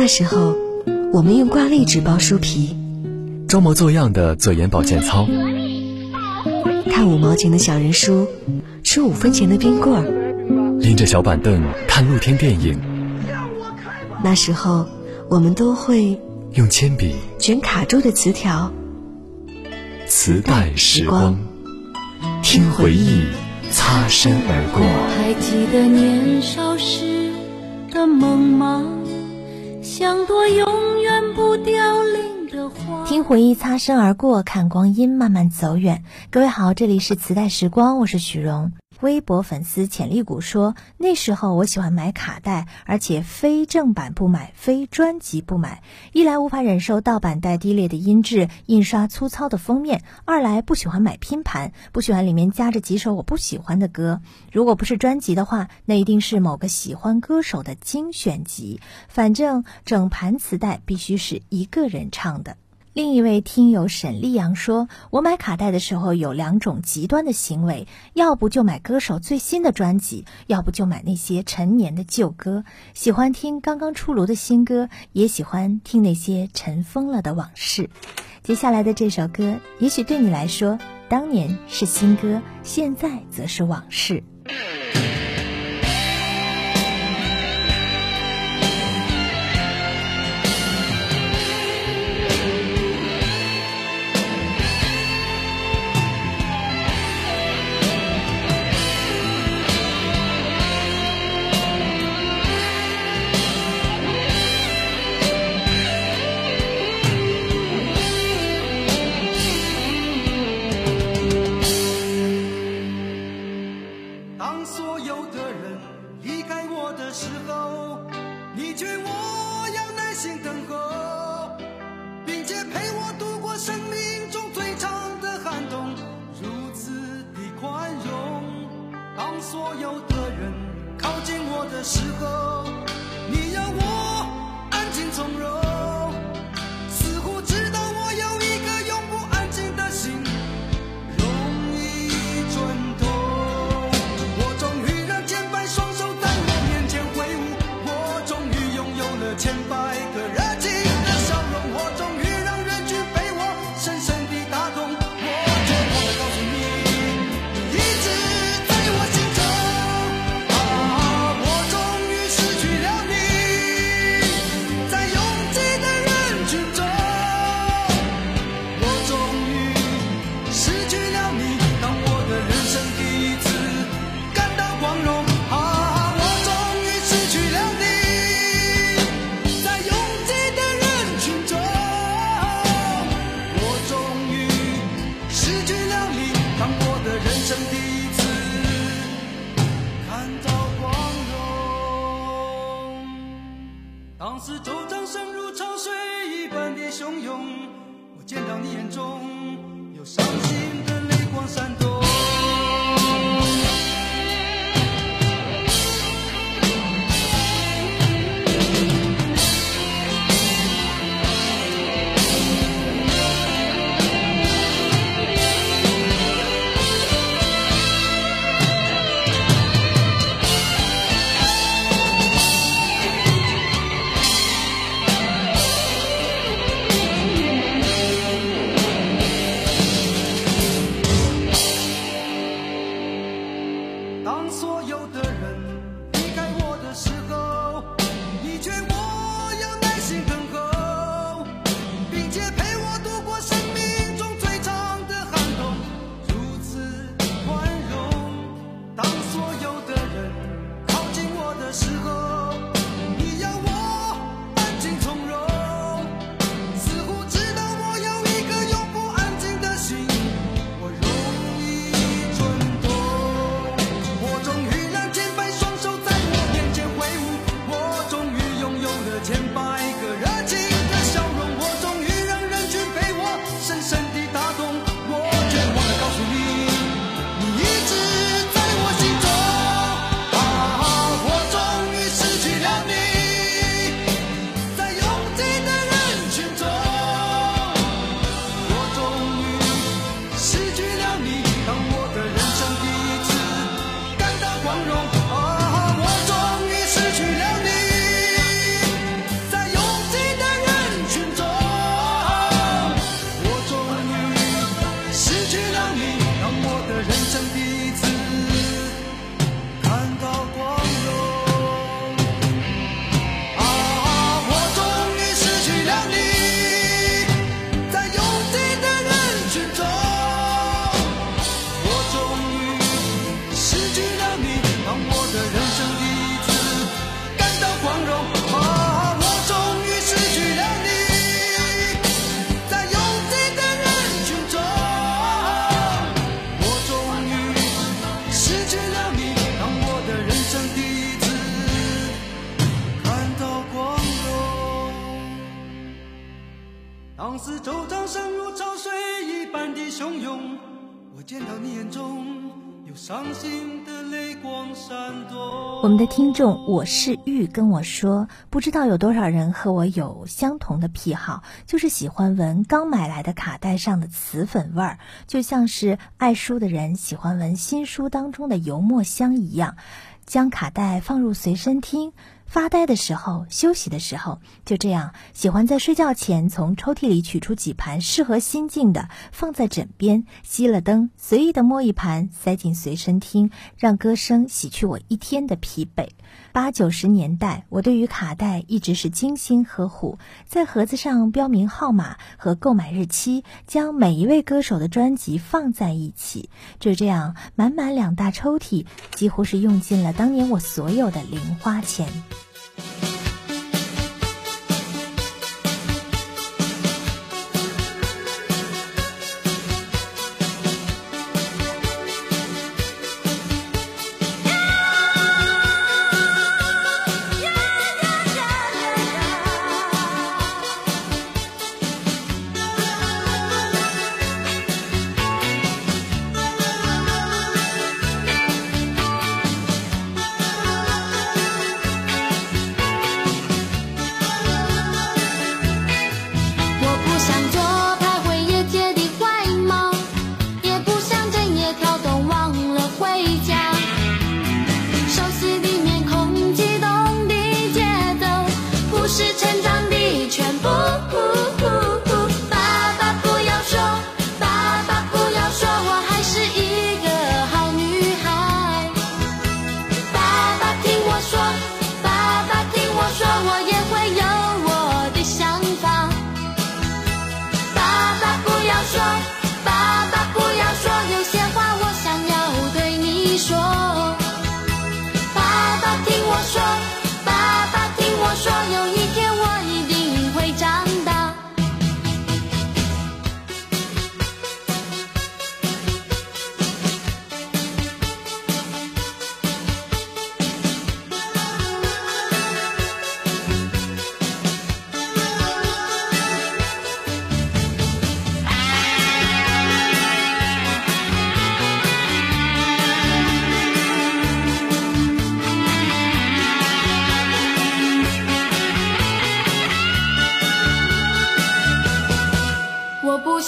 那时候，我们用挂历纸包书皮，装模作样的做眼保健操，看五毛钱的小人书，吃五分钱的冰棍儿，拎着小板凳看露天电影。那时候，我们都会用铅笔卷卡住的磁条。磁带时光，听回忆擦身而过。还记得年少时的梦吗？像朵永远不凋零的花。听回忆擦身而过，看光阴慢慢走远。各位好，这里是磁带时光，我是许荣。微博粉丝潜力股说：“那时候我喜欢买卡带，而且非正版不买，非专辑不买。一来无法忍受盗版带低劣的音质、印刷粗糙的封面；二来不喜欢买拼盘，不喜欢里面夹着几首我不喜欢的歌。如果不是专辑的话，那一定是某个喜欢歌手的精选集。反正整盘磁带必须是一个人唱的。”另一位听友沈立阳说：“我买卡带的时候有两种极端的行为，要不就买歌手最新的专辑，要不就买那些陈年的旧歌。喜欢听刚刚出炉的新歌，也喜欢听那些尘封了的往事。接下来的这首歌，也许对你来说，当年是新歌，现在则是往事。”汹涌我见到你眼中有伤心的泪光闪动感到光荣啊我终于失去了你在拥挤的人群中我终于失去了你。当我的人生第一次感到光荣啊我终于失去了你在拥挤的人群中我终于失去了放肆周章声如潮水一般的汹涌。我见到你眼中有伤心的泪光闪动。我们的听众我是玉跟我说，不知道有多少人和我有相同的癖好，就是喜欢闻刚买来的卡带上的磁粉味儿，就像是爱书的人喜欢闻新书当中的油墨香一样。将卡带放入随身听。发呆的时候，休息的时候，就这样喜欢在睡觉前从抽屉里取出几盘适合心境的，放在枕边，熄了灯，随意的摸一盘，塞进随身听，让歌声洗去我一天的疲惫。八九十年代，我对于卡带一直是精心呵护，在盒子上标明号码和购买日期，将每一位歌手的专辑放在一起，就这样满满两大抽屉，几乎是用尽了当年我所有的零花钱。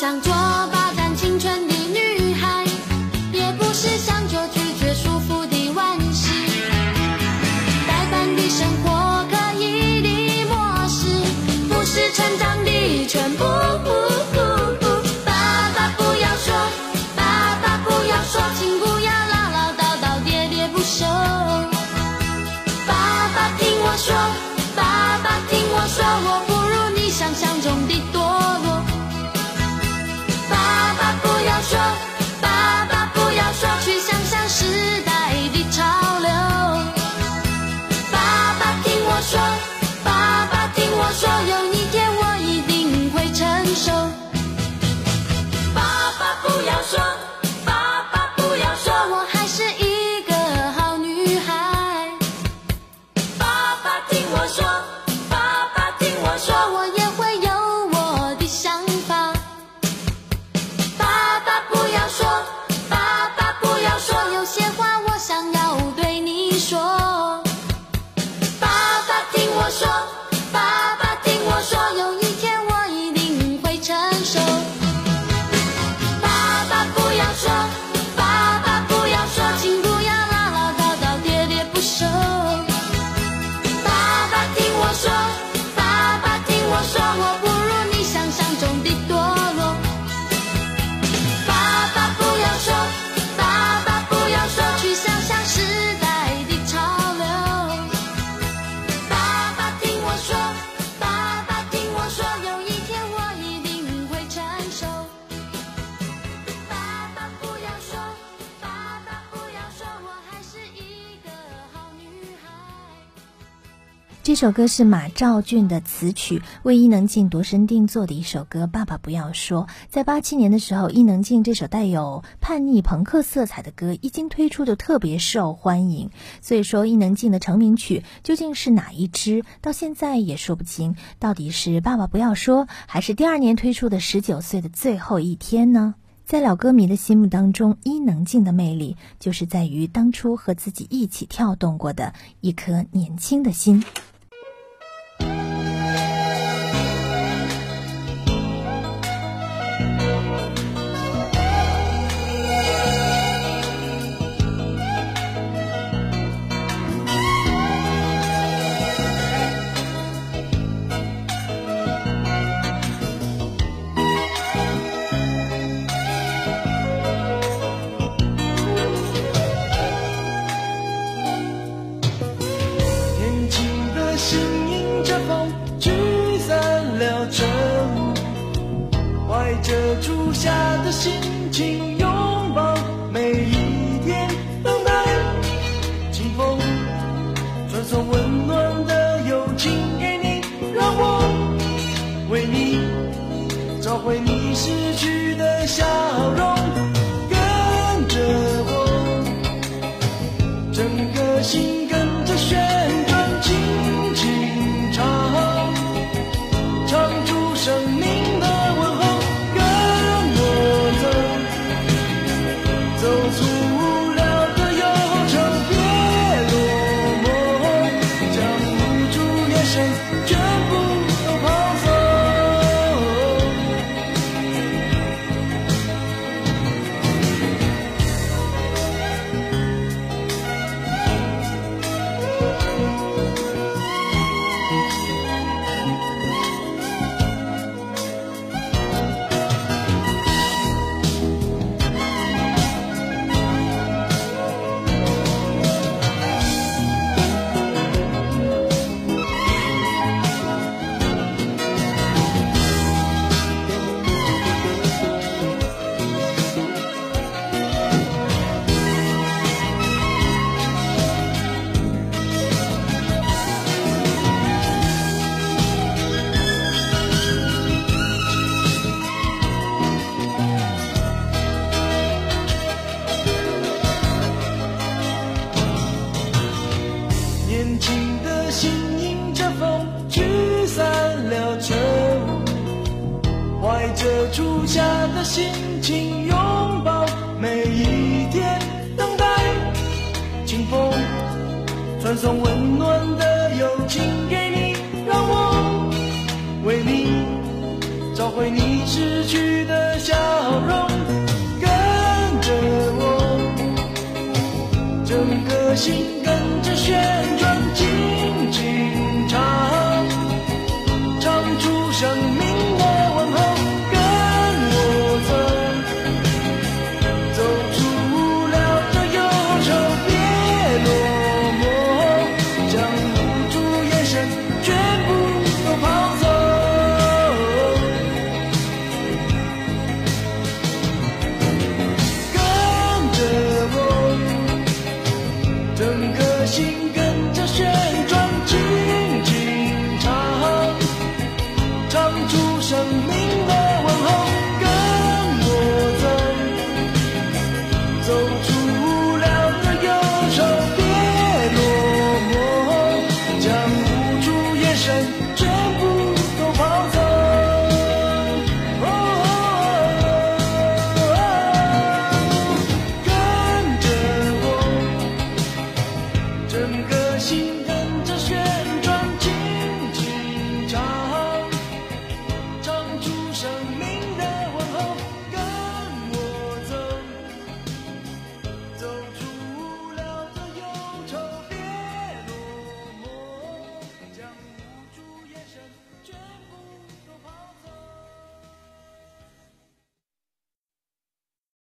想做。这首歌是马兆骏的词曲，为伊能静度身定做的一首歌。爸爸不要说，在八七年的时候，伊能静这首带有叛逆朋克色彩的歌一经推出就特别受欢迎。所以说，伊能静的成名曲究竟是哪一支，到现在也说不清，到底是爸爸不要说，还是第二年推出的十九岁的最后一天呢？在老歌迷的心目当中，伊能静的魅力就是在于当初和自己一起跳动过的一颗年轻的心。后悔你失去初夏的心情拥抱每一天，等待清风，传送温暖的友情给你，让我为你找回你失去的笑容，跟着我整个心。整颗心跟着旋。